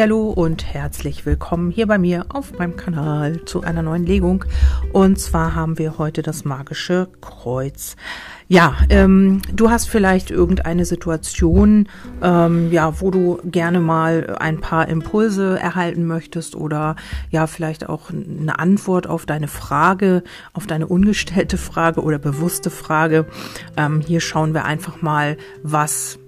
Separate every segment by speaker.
Speaker 1: Hallo und herzlich willkommen hier bei mir auf meinem Kanal zu einer neuen Legung. Und zwar haben wir heute das magische Kreuz. Ja, ähm, du hast vielleicht irgendeine Situation, ähm, ja, wo du gerne mal ein paar Impulse erhalten möchtest oder ja, vielleicht auch eine Antwort auf deine Frage, auf deine ungestellte Frage oder bewusste Frage. Ähm, hier schauen wir einfach mal, was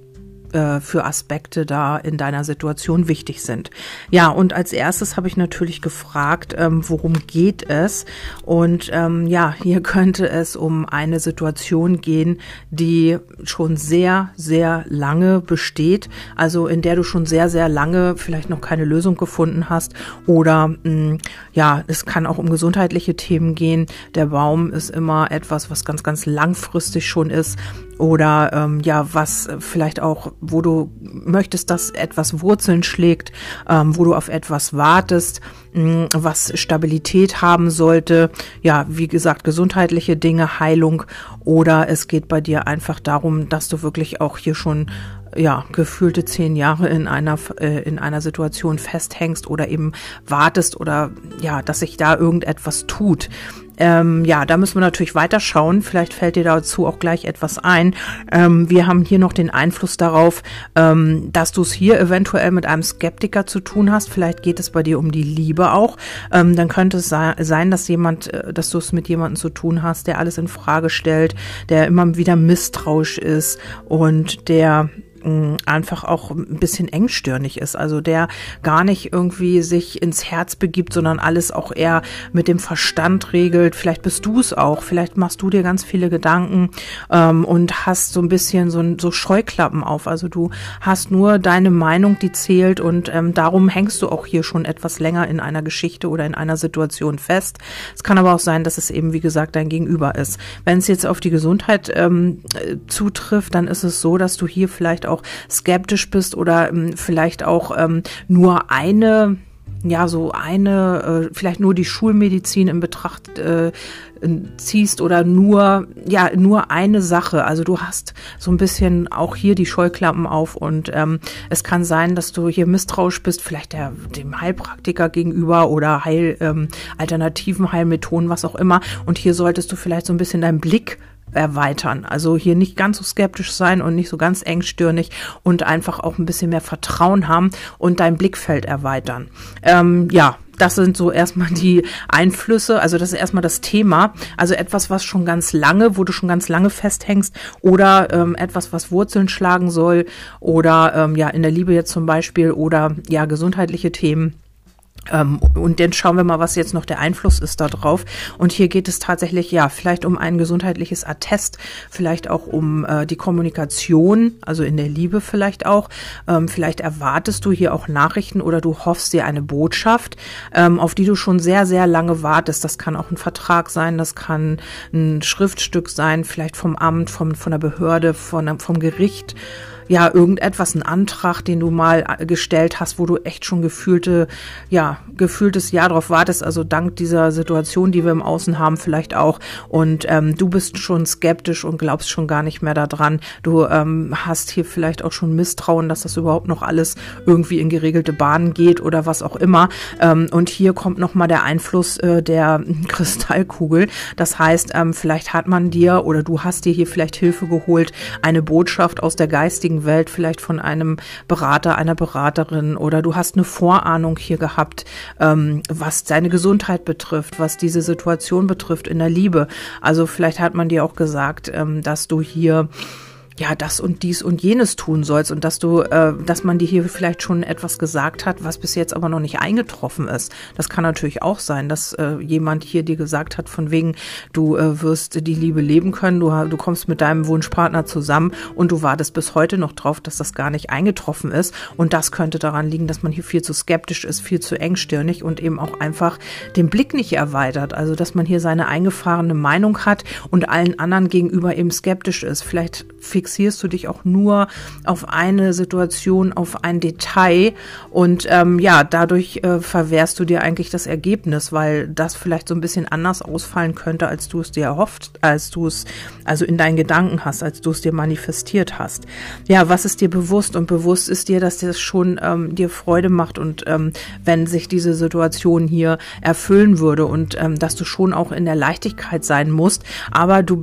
Speaker 1: äh, für Aspekte da in deiner Situation wichtig sind. Ja, und als erstes habe ich natürlich gefragt, ähm, worum geht es? Und ähm, ja, hier könnte es um eine Situation gehen, die schon sehr, sehr lange besteht, also in der du schon sehr, sehr lange vielleicht noch keine Lösung gefunden hast. Oder mh, mm, ja, es kann auch um gesundheitliche Themen gehen. Der Baum ist immer etwas, was ganz, ganz langfristig schon ist oder ähm, ja, was vielleicht auch, wo du möchtest, dass etwas Wurzeln schlägt, ähm, wo du auf etwas wartest, mh, mm, was Stabilität haben sollte. Ja, wie gesagt, gesundheitliche Dinge, Heilung oder es geht bei dir einfach darum, dass du wirklich auch hier schon ja, gefühlte zehn Jahre in einer, äh, in einer Situation festhängst oder eben wartest oder ja, dass sich da irgendetwas tut. Ähm, ja, da müssen wir natürlich weiterschauen. Vielleicht fällt dir dazu auch gleich etwas ein. Ähm, wir haben hier noch den Einfluss darauf, ähm, dass du es hier eventuell mit einem Skeptiker zu tun hast. Vielleicht geht es bei dir um die Liebe auch. Ähm, dann könnte es sein, dass jemand, äh, dass du es mit jemandem zu tun hast, der alles in Frage stellt, der immer wieder misstrauisch ist und der einfach auch ein bisschen engstirnig ist. Also der gar nicht irgendwie sich ins Herz begibt, sondern alles auch eher mit dem Verstand regelt. Vielleicht bist du es auch. Vielleicht machst du dir ganz viele Gedanken ähm, und hast so ein bisschen so, so Scheuklappen auf. Also du hast nur deine Meinung, die zählt und ähm, darum hängst du auch hier schon etwas länger in einer Geschichte oder in einer Situation fest. Es kann aber auch sein, dass es eben, wie gesagt, dein Gegenüber ist. Wenn es jetzt auf die Gesundheit ähm, zutrifft, dann ist es so, dass du hier vielleicht auch auch skeptisch bist oder ähm, vielleicht auch ähm, nur eine ja, so eine, äh, vielleicht nur die Schulmedizin in Betracht äh, ziehst oder nur, ja, nur eine Sache. Also du hast so ein bisschen auch hier die Scheuklappen auf und ähm, es kann sein, dass du hier misstrauisch bist, vielleicht der, dem Heilpraktiker gegenüber oder Heil, ähm, alternativen Heilmethoden, was auch immer. Und hier solltest du vielleicht so ein bisschen deinen Blick erweitern. Also hier nicht ganz so skeptisch sein und nicht so ganz engstirnig und einfach auch ein bisschen mehr Vertrauen haben und dein Blickfeld erweitern. Ähm, ja, das sind so erstmal die Einflüsse, also das ist erstmal das Thema, also etwas, was schon ganz lange, wo du schon ganz lange festhängst oder ähm, etwas, was Wurzeln schlagen soll oder ähm, ja in der Liebe jetzt zum Beispiel oder ja gesundheitliche Themen und dann schauen wir mal, was jetzt noch der Einfluss ist da drauf. Und hier geht es tatsächlich, ja, vielleicht um ein gesundheitliches Attest, vielleicht auch um äh, die Kommunikation, also in der Liebe vielleicht auch. Ähm, vielleicht erwartest du hier auch Nachrichten oder du hoffst dir eine Botschaft, ähm, auf die du schon sehr, sehr lange wartest. Das kann auch ein Vertrag sein, das kann ein Schriftstück sein, vielleicht vom Amt, vom, von der Behörde, von, vom Gericht ja, irgendetwas, ein Antrag, den du mal äh, gestellt hast, wo du echt schon gefühlte, ja, gefühltes Jahr drauf wartest, also dank dieser Situation, die wir im Außen haben, vielleicht auch. Und ähm, du bist schon skeptisch und glaubst schon gar nicht mehr daran. Du ähm, hast hier vielleicht auch schon Misstrauen, dass das überhaupt noch alles irgendwie in geregelte Bahnen geht oder was auch immer. Ähm, und hier kommt nochmal der Einfluss äh, der Kristallkugel. Das heißt, ähm, vielleicht hat man dir oder du hast dir hier vielleicht Hilfe geholt, eine Botschaft aus der geistigen geistigen Welt, vielleicht von einem Berater, einer Beraterin oder du hast eine Vorahnung hier gehabt, ähm, was deine Gesundheit betrifft, was diese Situation betrifft in der Liebe. Also vielleicht hat man dir auch gesagt, ähm, dass du hier ja, das und dies und jenes tun sollst und dass du, äh, dass man dir hier vielleicht schon etwas gesagt hat, was bis jetzt aber noch nicht eingetroffen ist. Das kann natürlich auch sein, dass äh, jemand hier dir gesagt hat, von wegen, du äh, wirst die Liebe leben können, du, du kommst mit deinem Wunschpartner zusammen und du wartest bis heute noch drauf, dass das gar nicht eingetroffen ist. Und das könnte daran liegen, dass man hier viel zu skeptisch ist, viel zu engstirnig und eben auch einfach den Blick nicht erweitert. Also, dass man hier seine eingefahrene Meinung hat und allen anderen gegenüber eben skeptisch ist. Vielleicht fixiert fixierst du dich auch nur auf eine Situation, auf ein Detail. Und ähm, ja, dadurch äh, verwehrst du dir eigentlich das Ergebnis, weil das vielleicht so ein bisschen anders ausfallen könnte, als du es dir erhofft, als du es also in deinen Gedanken hast, als du es dir manifestiert hast. Ja, was ist dir bewusst? Und bewusst ist dir, dass das schon ähm, dir Freude macht und ähm, wenn sich diese Situation hier erfüllen würde und ähm, dass du schon auch in der Leichtigkeit sein musst, aber du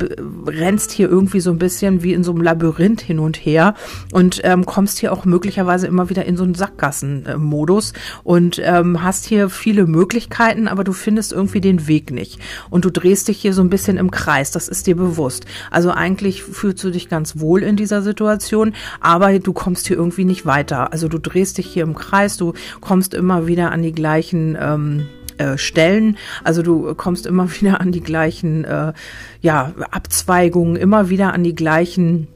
Speaker 1: rennst hier irgendwie so ein bisschen wie in so einem Labyrinth hin und her und ähm, kommst hier auch möglicherweise immer wieder in so einen Sackgassenmodus und ähm, hast hier viele Möglichkeiten, aber du findest irgendwie den Weg nicht und du drehst dich hier so ein bisschen im Kreis, das ist dir bewusst. Also eigentlich fühlst du dich ganz wohl in dieser Situation, aber du kommst hier irgendwie nicht weiter. Also du drehst dich hier im Kreis, du kommst immer wieder an die gleichen ähm, äh, Stellen. Also du kommst immer wieder an die gleichen äh, ja, Abzweigungen, immer wieder an die gleichen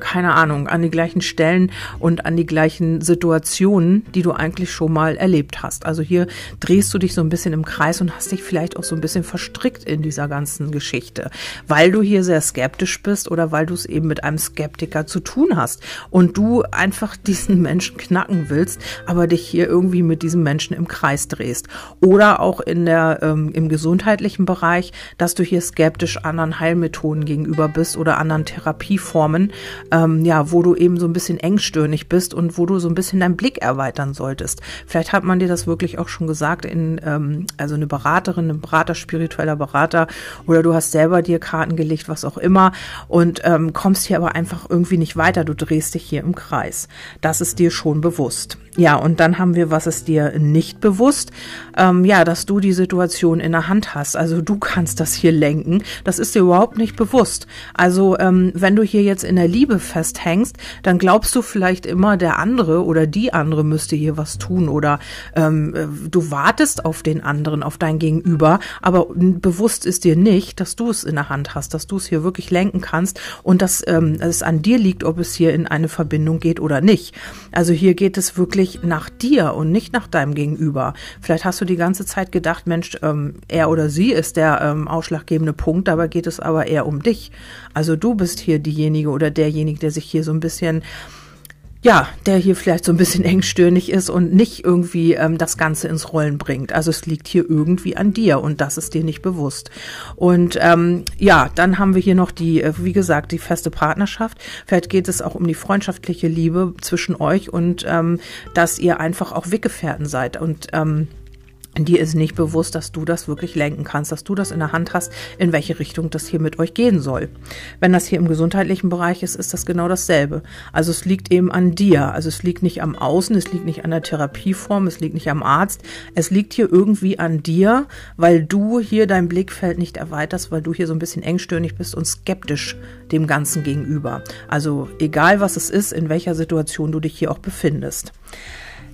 Speaker 1: keine Ahnung, an die gleichen Stellen und an die gleichen Situationen, die du eigentlich schon mal erlebt hast. Also hier drehst du dich so ein bisschen im Kreis und hast dich vielleicht auch so ein bisschen verstrickt in dieser ganzen Geschichte, weil du hier sehr skeptisch bist oder weil du es eben mit einem Skeptiker zu tun hast und du einfach diesen Menschen knacken willst, aber dich hier irgendwie mit diesem Menschen im Kreis drehst. Oder auch in der, ähm, im gesundheitlichen Bereich, dass du hier skeptisch anderen Heilmethoden gegenüber bist oder anderen Therapieformen, ähm, ja, wo du eben so ein bisschen engstirnig bist und wo du so ein bisschen deinen Blick erweitern solltest. Vielleicht hat man dir das wirklich auch schon gesagt in, ähm, also eine Beraterin, ein Berater, spiritueller Berater oder du hast selber dir Karten gelegt, was auch immer und ähm, kommst hier aber einfach irgendwie nicht weiter. Du drehst dich hier im Kreis. Das ist dir schon bewusst. Ja, und dann haben wir, was ist dir nicht bewusst? Ähm, ja, dass du die Situation in der Hand hast. Also du kannst das hier lenken. Das ist dir überhaupt nicht bewusst. Also ähm, wenn du hier jetzt in der Liebe festhängst, dann glaubst du vielleicht immer, der andere oder die andere müsste hier was tun oder ähm, äh, du wartest auf den anderen, auf dein Gegenüber, aber bewusst ist dir nicht, dass du es in der Hand hast, dass du es hier wirklich lenken kannst und dass ähm, es an dir liegt, ob es hier in eine Verbindung geht oder nicht. Also hier geht es wirklich wirklich nach dir und nicht nach deinem Gegenüber. Vielleicht hast du die ganze Zeit gedacht, Mensch, ähm, er oder sie ist der ähm, ausschlaggebende Punkt, dabei geht es aber eher um dich. Also du bist hier diejenige oder derjenige, der sich hier so ein bisschen ja, der hier vielleicht so ein bisschen engstirnig ist und nicht irgendwie ähm, das Ganze ins Rollen bringt. Also es liegt hier irgendwie an dir und das ist dir nicht bewusst. Und ähm, ja, dann haben wir hier noch die, äh, wie gesagt, die feste Partnerschaft. Vielleicht geht es auch um die freundschaftliche Liebe zwischen euch und ähm, dass ihr einfach auch Weggefährten seid und ähm, dir ist nicht bewusst, dass du das wirklich lenken kannst, dass du das in der Hand hast, in welche Richtung das hier mit euch gehen soll. Wenn das hier im gesundheitlichen Bereich ist, ist das genau dasselbe. Also es liegt eben an dir. Also es liegt nicht am Außen, es liegt nicht an der Therapieform, es liegt nicht am Arzt. Es liegt hier irgendwie an dir, weil du hier dein Blickfeld nicht erweiterst, weil du hier so ein bisschen engstirnig bist und skeptisch dem Ganzen gegenüber. Also egal was es ist, in welcher Situation du dich hier auch befindest.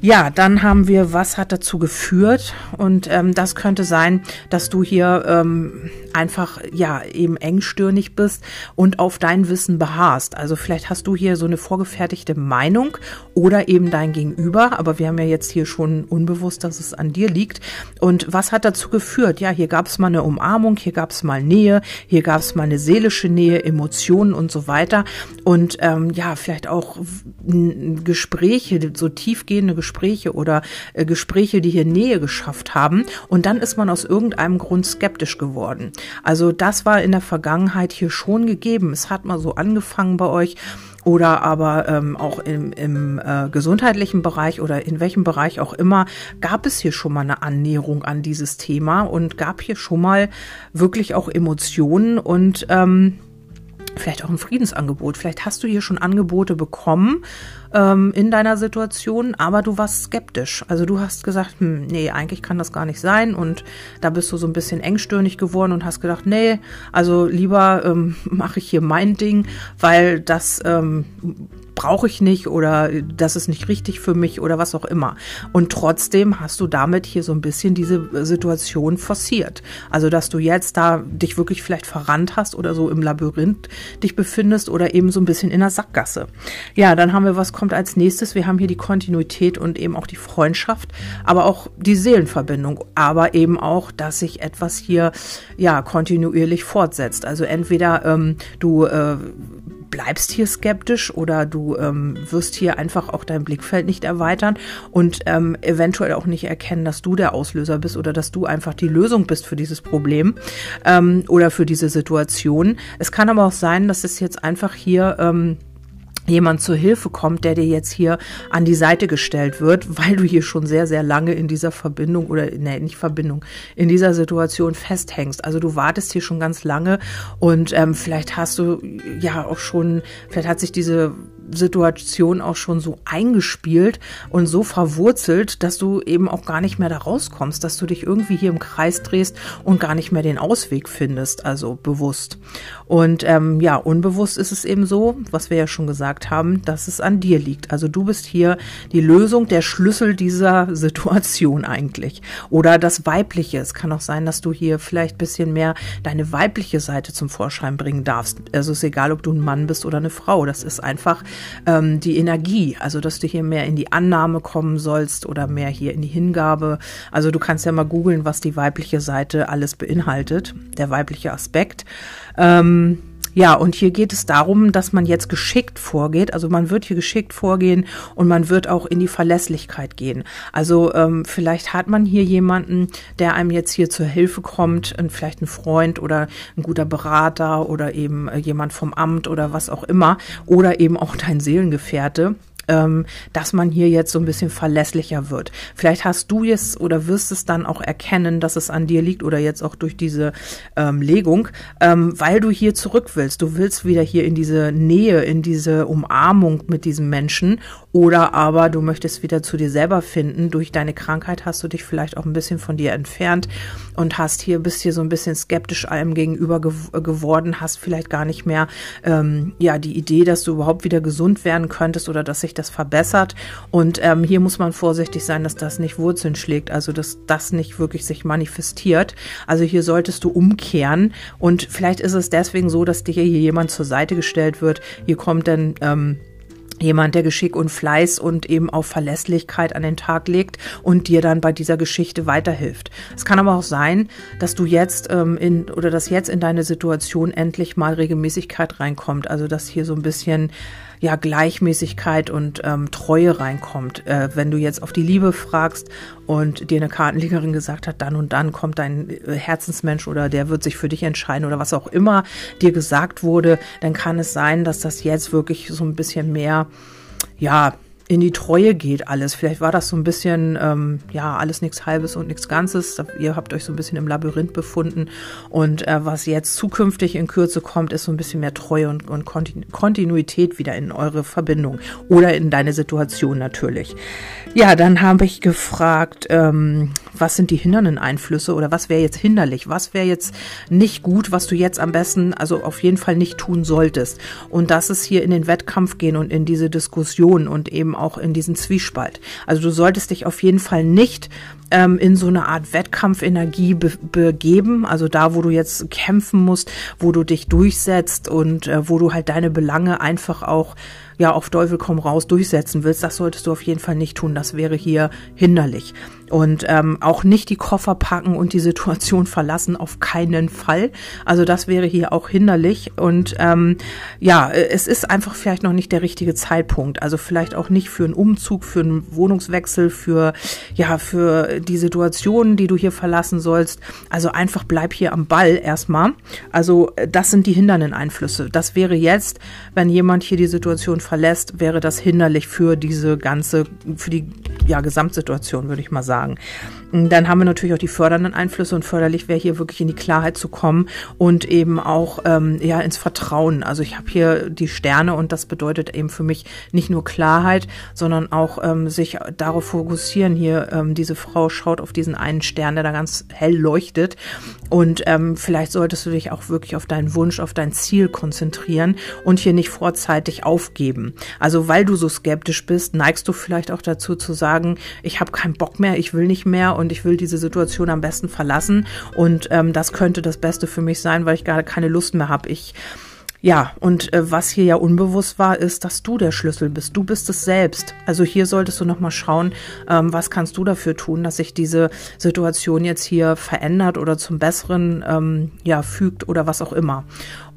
Speaker 1: Ja, dann haben wir, was hat dazu geführt? Und ähm, das könnte sein, dass du hier ähm, einfach ja eben engstirnig bist und auf dein Wissen beharrst. Also vielleicht hast du hier so eine vorgefertigte Meinung oder eben dein Gegenüber, aber wir haben ja jetzt hier schon unbewusst, dass es an dir liegt. Und was hat dazu geführt? Ja, hier gab es mal eine Umarmung, hier gab es mal Nähe, hier gab es mal eine seelische Nähe, Emotionen und so weiter. Und ähm, ja, vielleicht auch Gespräche, so tiefgehende Gespräche Gespräche oder äh, Gespräche, die hier Nähe geschafft haben. Und dann ist man aus irgendeinem Grund skeptisch geworden. Also das war in der Vergangenheit hier schon gegeben. Es hat mal so angefangen bei euch oder aber ähm, auch im, im äh, gesundheitlichen Bereich oder in welchem Bereich auch immer, gab es hier schon mal eine Annäherung an dieses Thema und gab hier schon mal wirklich auch Emotionen und ähm, vielleicht auch ein Friedensangebot. Vielleicht hast du hier schon Angebote bekommen ähm, in deiner Situation, aber du warst skeptisch. Also du hast gesagt, hm, nee, eigentlich kann das gar nicht sein und da bist du so ein bisschen engstirnig geworden und hast gedacht, nee, also lieber ähm, mache ich hier mein Ding, weil das ähm, brauche ich nicht oder das ist nicht richtig für mich oder was auch immer. Und trotzdem hast du damit hier so ein bisschen diese Situation forciert. Also, dass du jetzt da dich wirklich vielleicht verrannt hast oder so im Labyrinth dich befindest oder eben so ein bisschen in der Sackgasse. Ja, dann haben wir, was kommt als nächstes? Wir haben hier die Kontinuität und eben auch die Freundschaft, aber auch die Seelenverbindung, aber eben auch, dass sich etwas hier ja kontinuierlich fortsetzt. Also entweder ähm, du äh, bleibst hier skeptisch oder du ähm, wirst hier einfach auch dein Blickfeld nicht erweitern und ähm, eventuell auch nicht erkennen, dass du der Auslöser bist oder dass du einfach die Lösung bist für dieses Problem ähm, oder für diese Situation. Es kann aber auch sein, dass es jetzt einfach hier ähm, jemand zur Hilfe kommt, der dir jetzt hier an die Seite gestellt wird, weil du hier schon sehr, sehr lange in dieser Verbindung oder, nee, nicht Verbindung, in dieser Situation festhängst. Also du wartest hier schon ganz lange und ähm, vielleicht hast du ja auch schon, vielleicht hat sich diese Situation auch schon so eingespielt und so verwurzelt, dass du eben auch gar nicht mehr da rauskommst, dass du dich irgendwie hier im Kreis drehst und gar nicht mehr den Ausweg findest, also bewusst. Und ähm, ja, unbewusst ist es eben so, was wir ja schon gesagt haben, dass es an dir liegt. Also du bist hier die Lösung, der Schlüssel dieser Situation eigentlich. Oder das Weibliche. Es kann auch sein, dass du hier vielleicht bisschen mehr deine weibliche Seite zum Vorschein bringen darfst. Also es ist egal, ob du ein Mann bist oder eine Frau. Das ist einfach ähm, die Energie, also dass du hier mehr in die Annahme kommen sollst oder mehr hier in die Hingabe. Also du kannst ja mal googeln, was die weibliche Seite alles beinhaltet, der weibliche Aspekt. Ähm, ja, und hier geht es darum, dass man jetzt geschickt vorgeht. Also man wird hier geschickt vorgehen und man wird auch in die Verlässlichkeit gehen. Also ähm, vielleicht hat man hier jemanden, der einem jetzt hier zur Hilfe kommt, vielleicht ein Freund oder ein guter Berater oder eben äh, jemand vom Amt oder was auch immer oder eben auch dein Seelengefährte ähm, dass man hier jetzt so ein bisschen verlässlicher wird. Vielleicht hast du es oder wirst es dann auch erkennen, dass es an dir liegt oder jetzt auch durch diese ähm, Legung, ähm, weil du hier zurück willst. Du willst wieder hier in diese Nähe, in diese Umarmung mit diesem Menschen oder aber du möchtest wieder zu dir selber finden. Durch deine Krankheit hast du dich vielleicht auch ein bisschen von dir entfernt und hast hier, bist hier so ein bisschen skeptisch allem gegenüber gew geworden, hast vielleicht gar nicht mehr, ähm, ja, die Idee, dass du überhaupt wieder gesund werden könntest oder dass sich das verbessert. Und ähm, hier muss man vorsichtig sein, dass das nicht Wurzeln schlägt, also dass das nicht wirklich sich manifestiert. Also hier solltest du umkehren und vielleicht ist es deswegen so, dass dir hier jemand zur Seite gestellt wird. Hier kommt dann ähm, jemand, der Geschick und Fleiß und eben auch Verlässlichkeit an den Tag legt und dir dann bei dieser Geschichte weiterhilft. Es kann aber auch sein, dass du jetzt ähm, in oder dass jetzt in deine Situation endlich mal Regelmäßigkeit reinkommt. Also dass hier so ein bisschen ja Gleichmäßigkeit und ähm, Treue reinkommt. Äh, wenn du jetzt auf die Liebe fragst und dir eine Kartenlegerin gesagt hat, dann und dann kommt dein äh, Herzensmensch oder der wird sich für dich entscheiden oder was auch immer dir gesagt wurde, dann kann es sein, dass das jetzt wirklich so ein bisschen mehr, ja, in die Treue geht alles. Vielleicht war das so ein bisschen, ähm, ja, alles nichts Halbes und nichts Ganzes. Ihr habt euch so ein bisschen im Labyrinth befunden. Und äh, was jetzt zukünftig in Kürze kommt, ist so ein bisschen mehr Treue und, und Kontinuität wieder in eure Verbindung oder in deine Situation natürlich. Ja, dann habe ich gefragt, ähm, was sind die hindernden Einflüsse oder was wäre jetzt hinderlich? Was wäre jetzt nicht gut, was du jetzt am besten, also auf jeden Fall nicht tun solltest? Und das ist hier in den Wettkampf gehen und in diese Diskussion und eben auch in diesen Zwiespalt. Also du solltest dich auf jeden Fall nicht ähm, in so eine Art Wettkampfenergie be begeben, also da, wo du jetzt kämpfen musst, wo du dich durchsetzt und äh, wo du halt deine Belange einfach auch ja auf Teufel komm raus durchsetzen willst, das solltest du auf jeden Fall nicht tun. Das wäre hier hinderlich. Und ähm, auch nicht die Koffer packen und die Situation verlassen, auf keinen Fall. Also das wäre hier auch hinderlich. Und ähm, ja, es ist einfach vielleicht noch nicht der richtige Zeitpunkt. Also vielleicht auch nicht für einen Umzug, für einen Wohnungswechsel, für ja, für die Situation, die du hier verlassen sollst. Also einfach bleib hier am Ball erstmal. Also das sind die hindernden Einflüsse. Das wäre jetzt, wenn jemand hier die Situation verlässt, wäre das hinderlich für diese ganze, für die ja, Gesamtsituation, würde ich mal sagen. Dann haben wir natürlich auch die fördernden Einflüsse und förderlich wäre hier wirklich in die Klarheit zu kommen und eben auch ähm, ja ins Vertrauen. Also ich habe hier die Sterne und das bedeutet eben für mich nicht nur Klarheit, sondern auch ähm, sich darauf fokussieren. Hier ähm, diese Frau schaut auf diesen einen Stern, der da ganz hell leuchtet und ähm, vielleicht solltest du dich auch wirklich auf deinen Wunsch, auf dein Ziel konzentrieren und hier nicht vorzeitig aufgeben. Also weil du so skeptisch bist, neigst du vielleicht auch dazu zu sagen, ich habe keinen Bock mehr, ich will nicht mehr und ich will diese Situation am besten verlassen und ähm, das könnte das Beste für mich sein, weil ich gerade keine Lust mehr habe. Ich Ja, und äh, was hier ja unbewusst war, ist, dass du der Schlüssel bist. Du bist es selbst. Also hier solltest du nochmal schauen, ähm, was kannst du dafür tun, dass sich diese Situation jetzt hier verändert oder zum Besseren ähm, ja, fügt oder was auch immer.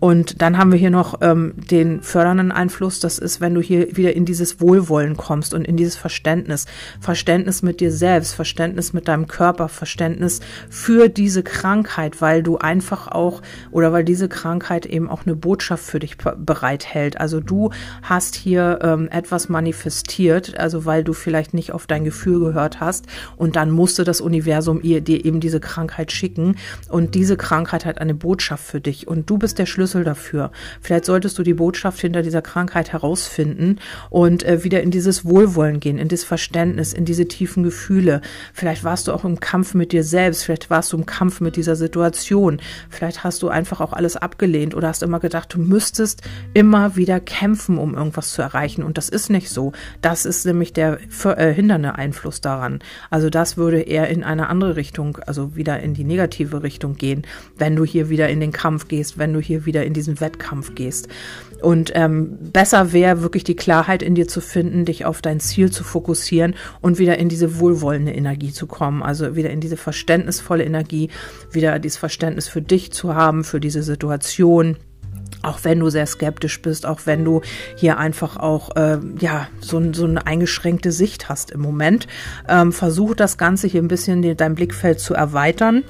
Speaker 1: Und dann haben wir hier noch ähm, den fördernden Einfluss. Das ist, wenn du hier wieder in dieses Wohlwollen kommst und in dieses Verständnis. Verständnis mit dir selbst, Verständnis mit deinem Körper, Verständnis für diese Krankheit, weil du einfach auch oder weil diese Krankheit eben auch eine Botschaft für dich bereithält. Also du hast hier ähm, etwas manifestiert, also weil du vielleicht nicht auf dein Gefühl gehört hast und dann musste das Universum ihr, dir eben diese Krankheit schicken und diese Krankheit hat eine Botschaft für dich und du bist der Schlüssel Schlüssel dafür. Vielleicht solltest du die Botschaft hinter dieser Krankheit herausfinden und äh, wieder in dieses Wohlwollen gehen, in das Verständnis, in diese tiefen Gefühle. Vielleicht warst du auch im Kampf mit dir selbst, vielleicht warst du im Kampf mit dieser Situation. Vielleicht hast du einfach auch alles abgelehnt oder hast immer gedacht, du müsstest immer wieder kämpfen, um irgendwas zu erreichen. Und das ist nicht so. Das ist nämlich der verhindernde äh, Einfluss daran. Also das würde eher in eine andere Richtung, also wieder in die negative Richtung gehen, wenn du hier wieder in den Kampf gehst, wenn du hier wieder in diesen Wettkampf gehst. Und ähm, besser wäre wirklich die Klarheit in dir zu finden, dich auf dein Ziel zu fokussieren und wieder in diese wohlwollende Energie zu kommen. Also wieder in diese verständnisvolle Energie, wieder dieses Verständnis für dich zu haben, für diese Situation auch wenn du sehr skeptisch bist, auch wenn du hier einfach auch äh, ja so, so eine eingeschränkte Sicht hast im Moment, ähm, versuch das Ganze hier ein bisschen dein Blickfeld zu erweitern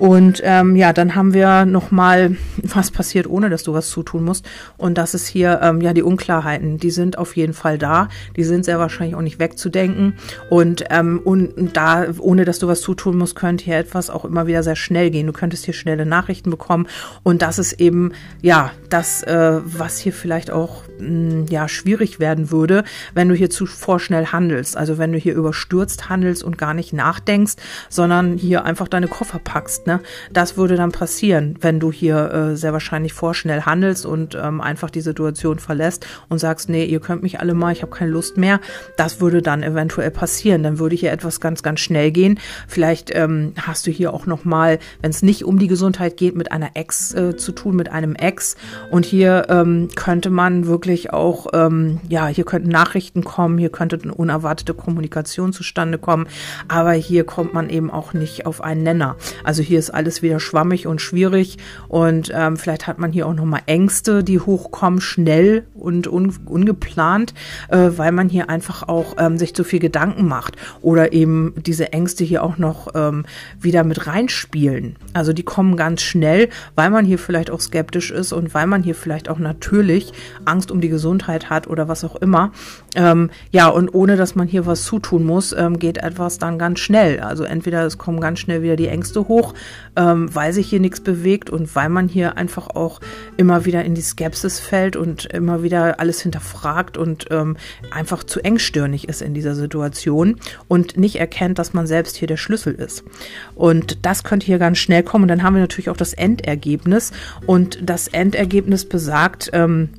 Speaker 1: und ähm, ja, dann haben wir nochmal, was passiert, ohne dass du was zutun musst. Und das ist hier, ähm, ja, die Unklarheiten, die sind auf jeden Fall da. Die sind sehr wahrscheinlich auch nicht wegzudenken. Und, ähm, und da, ohne dass du was zutun musst, könnte hier etwas auch immer wieder sehr schnell gehen. Du könntest hier schnelle Nachrichten bekommen. Und das ist eben, ja, das, äh, was hier vielleicht auch, mh, hm, ja, schwierig werden würde, wenn du hier zu vorschnell handelst. Also wenn du hier überstürzt handelst und gar nicht nachdenkst, sondern hier einfach deine Koffer packst. Ne? Das würde dann passieren, wenn du hier äh, sehr wahrscheinlich vorschnell handelst und ähm, einfach die Situation verlässt und sagst, nee, ihr könnt mich alle mal, ich habe keine Lust mehr. Das würde dann eventuell passieren. Dann würde hier etwas ganz, ganz schnell gehen. Vielleicht ähm, hast du hier auch noch mal, wenn es nicht um die Gesundheit geht, mit einer Ex äh, zu tun, mit einem Ex. Und hier ähm, könnte man wirklich auch, ähm, ja, hier könnten Nachrichten kommen, hier könnte eine unerwartete Kommunikation zustande kommen. Aber hier kommt man eben auch nicht auf einen Nenner. Also hier ist alles wieder schwammig und schwierig und ähm, vielleicht hat man hier auch nochmal Ängste, die hochkommen, schnell und un ungeplant, äh, weil man hier einfach auch ähm, sich zu viel Gedanken macht oder eben diese Ängste hier auch noch ähm, wieder mit reinspielen. Also die kommen ganz schnell, weil man hier vielleicht auch skeptisch ist und weil man hier vielleicht auch natürlich Angst um die Gesundheit hat oder was auch immer. Ähm, ja, und ohne dass man hier was zutun muss, ähm, geht etwas dann ganz schnell. Also entweder es kommen ganz schnell wieder die Ängste hoch, ähm, weil sich hier nichts bewegt und weil man hier einfach auch immer wieder in die Skepsis fällt und immer wieder alles hinterfragt und ähm, einfach zu engstirnig ist in dieser Situation und nicht erkennt, dass man selbst hier der Schlüssel ist. Und das könnte hier ganz schnell kommen. Und dann haben wir natürlich auch das Endergebnis. Und das Endergebnis besagt, ähm,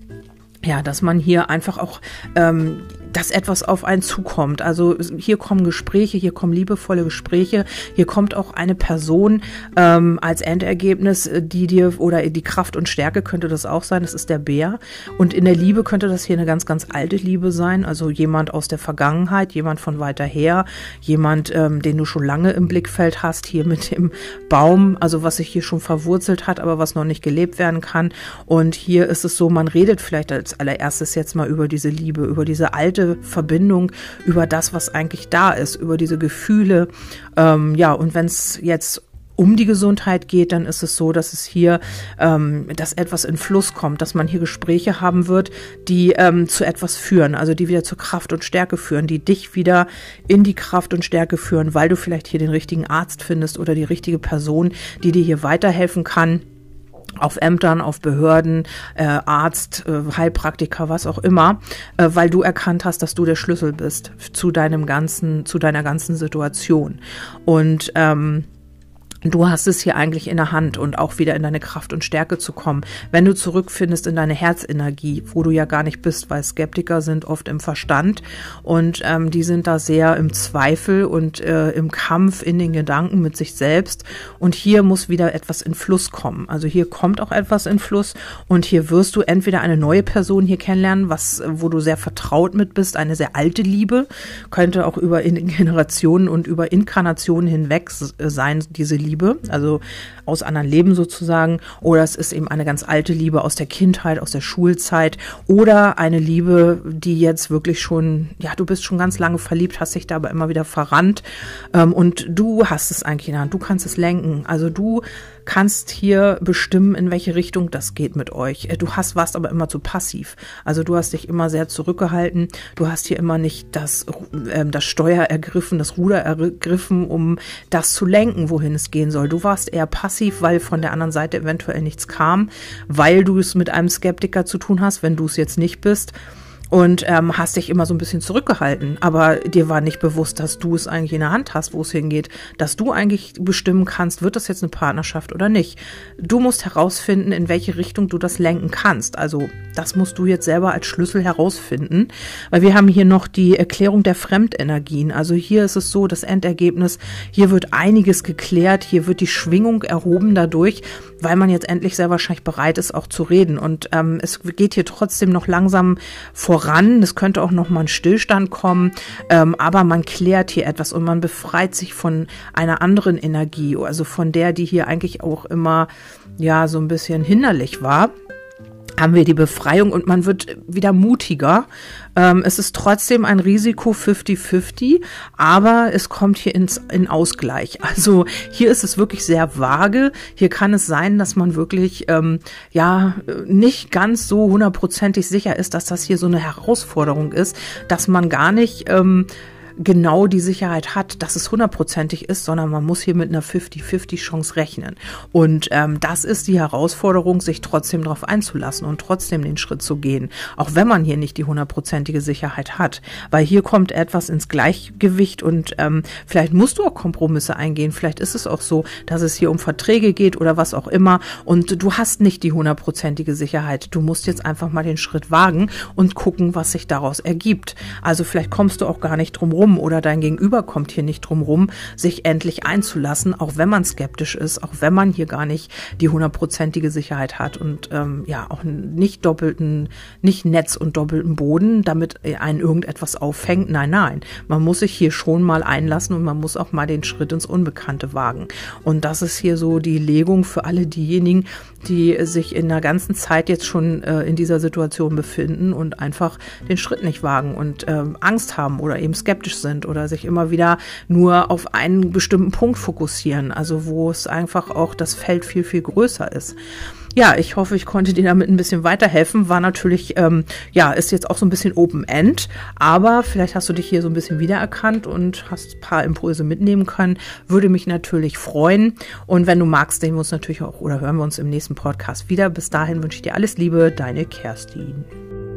Speaker 1: ja, dass man hier einfach auch ähm, dass etwas auf einen zukommt. Also hier kommen Gespräche, hier kommen liebevolle Gespräche, hier kommt auch eine Person ähm, als Endergebnis, äh, die dir oder die Kraft und Stärke könnte das auch sein. Das ist der Bär. Und in der Liebe könnte das hier eine ganz, ganz alte Liebe sein. Also jemand aus der Vergangenheit, jemand von weiter her, jemand, ähm, den du schon lange im Blickfeld hast, hier mit dem Baum, also was sich hier schon verwurzelt hat, aber was noch nicht gelebt werden kann. Und hier ist es so, man redet vielleicht als allererstes jetzt mal über diese Liebe, über diese alte direkte Verbindung über das, was eigentlich da ist, über diese Gefühle. Ähm, ja, und wenn es jetzt um die Gesundheit geht, dann ist es so, dass es hier, ähm, dass etwas in Fluss kommt, dass man hier Gespräche haben wird, die ähm, zu etwas führen, also die wieder zur Kraft und Stärke führen, die dich wieder in die Kraft und Stärke führen, weil du vielleicht hier den richtigen Arzt findest oder die richtige Person, die dir hier weiterhelfen kann auf Ämtern, auf Behörden, äh, Arzt, äh, Heilpraktiker, was auch immer, äh, weil du erkannt hast, dass du der Schlüssel bist zu deinem ganzen, zu deiner ganzen Situation. Und ähm, Du hast es hier eigentlich in der Hand und auch wieder in deine Kraft und Stärke zu kommen. Wenn du zurückfindest in deine Herzenergie, wo du ja gar nicht bist, weil Skeptiker sind oft im Verstand und ähm, die sind da sehr im Zweifel und äh, im Kampf in den Gedanken mit sich selbst. Und hier muss wieder etwas in Fluss kommen. Also hier kommt auch etwas in Fluss und hier wirst du entweder eine neue Person hier kennenlernen, was, wo du sehr vertraut mit bist, eine sehr alte Liebe, könnte auch über Generationen und über Inkarnationen hinweg sein, diese Liebe Liebe, also aus anderen Leben sozusagen, oder es ist eben eine ganz alte Liebe aus der Kindheit, aus der Schulzeit, oder eine Liebe, die jetzt wirklich schon, ja, du bist schon ganz lange verliebt, hast dich da aber immer wieder verrannt ähm, und du hast es eigentlich in der Hand, du kannst es lenken. Also du kannst hier bestimmen, in welche Richtung das geht mit euch. Äh, du hast warst aber immer zu passiv. Also du hast dich immer sehr zurückgehalten. Du hast hier immer nicht das, äh, das Steuer ergriffen, das Ruder ergriffen, um das zu lenken, wohin es gehen soll. Du warst eher passiv, weil von der anderen Seite eventuell nichts kam, weil du es mit einem Skeptiker zu tun hast, wenn du es jetzt nicht bist und ähm, hast dich immer so ein bisschen zurückgehalten. Aber dir war nicht bewusst, dass du es eigentlich in der Hand hast, wo es hingeht, dass du eigentlich bestimmen kannst, wird das jetzt eine Partnerschaft oder nicht. Du musst herausfinden, in welche Richtung du das lenken kannst. Also das musst du jetzt selber als Schlüssel herausfinden, weil wir haben hier noch die Erklärung der Fremdenergien. Also hier ist es so, das Endergebnis, hier wird einiges geklärt, hier wird die Schwingung erhoben dadurch, weil man jetzt endlich sehr wahrscheinlich bereit ist, auch zu reden. Und ähm, es geht hier trotzdem noch langsam voran. Es könnte auch noch mal ein Stillstand kommen, ähm, aber man klärt hier etwas und man befreit sich von einer anderen Energie, also von der, die hier eigentlich auch immer ja so ein bisschen hinderlich war haben wir die Befreiung und man wird wieder mutiger. Ähm, es ist trotzdem ein Risiko 50-50, aber es kommt hier ins, in Ausgleich. Also hier ist es wirklich sehr vage. Hier kann es sein, dass man wirklich ähm, ja nicht ganz so hundertprozentig sicher ist, dass das hier so eine Herausforderung ist, dass man gar nicht ähm, genau die Sicherheit hat, dass es hundertprozentig ist, sondern man muss hier mit einer 50-50 Chance rechnen. Und ähm, das ist die Herausforderung, sich trotzdem darauf einzulassen und trotzdem den Schritt zu gehen, auch wenn man hier nicht die hundertprozentige Sicherheit hat. Weil hier kommt etwas ins Gleichgewicht und ähm, vielleicht musst du auch Kompromisse eingehen. Vielleicht ist es auch so, dass es hier um Verträge geht oder was auch immer und du hast nicht die hundertprozentige Sicherheit. Du musst jetzt einfach mal den Schritt wagen und gucken, was sich daraus ergibt. Also vielleicht kommst du auch gar nicht drum rum, rum oder dein Gegenüber kommt hier nicht drum rum, sich endlich einzulassen, auch wenn man skeptisch ist, auch wenn man hier gar nicht die hundertprozentige Sicherheit hat und ähm, ja auch nicht doppelten, nicht Netz und doppelten Boden, damit einen irgendetwas auffängt. Nein, nein, man muss sich hier schon mal einlassen und man muss auch mal den Schritt ins Unbekannte wagen. Und das ist hier so die Legung für alle diejenigen, die sich in der ganzen Zeit jetzt schon äh, in dieser Situation befinden und einfach den Schritt nicht wagen und äh, Angst haben oder eben skeptisch sind oder sich immer wieder nur auf einen bestimmten Punkt fokussieren, also wo es einfach auch das Feld viel, viel größer ist ja, ich hoffe, ich konnte dir damit ein bisschen weiterhelfen. War natürlich, ähm, ja, ist jetzt auch so ein bisschen Open-End, aber vielleicht hast du dich hier so ein bisschen wiedererkannt und hast ein paar Impulse mitnehmen können. Würde mich natürlich freuen. Und wenn du magst, sehen wir uns natürlich auch oder hören wir uns im nächsten Podcast wieder. Bis dahin wünsche ich dir alles Liebe, deine Kerstin.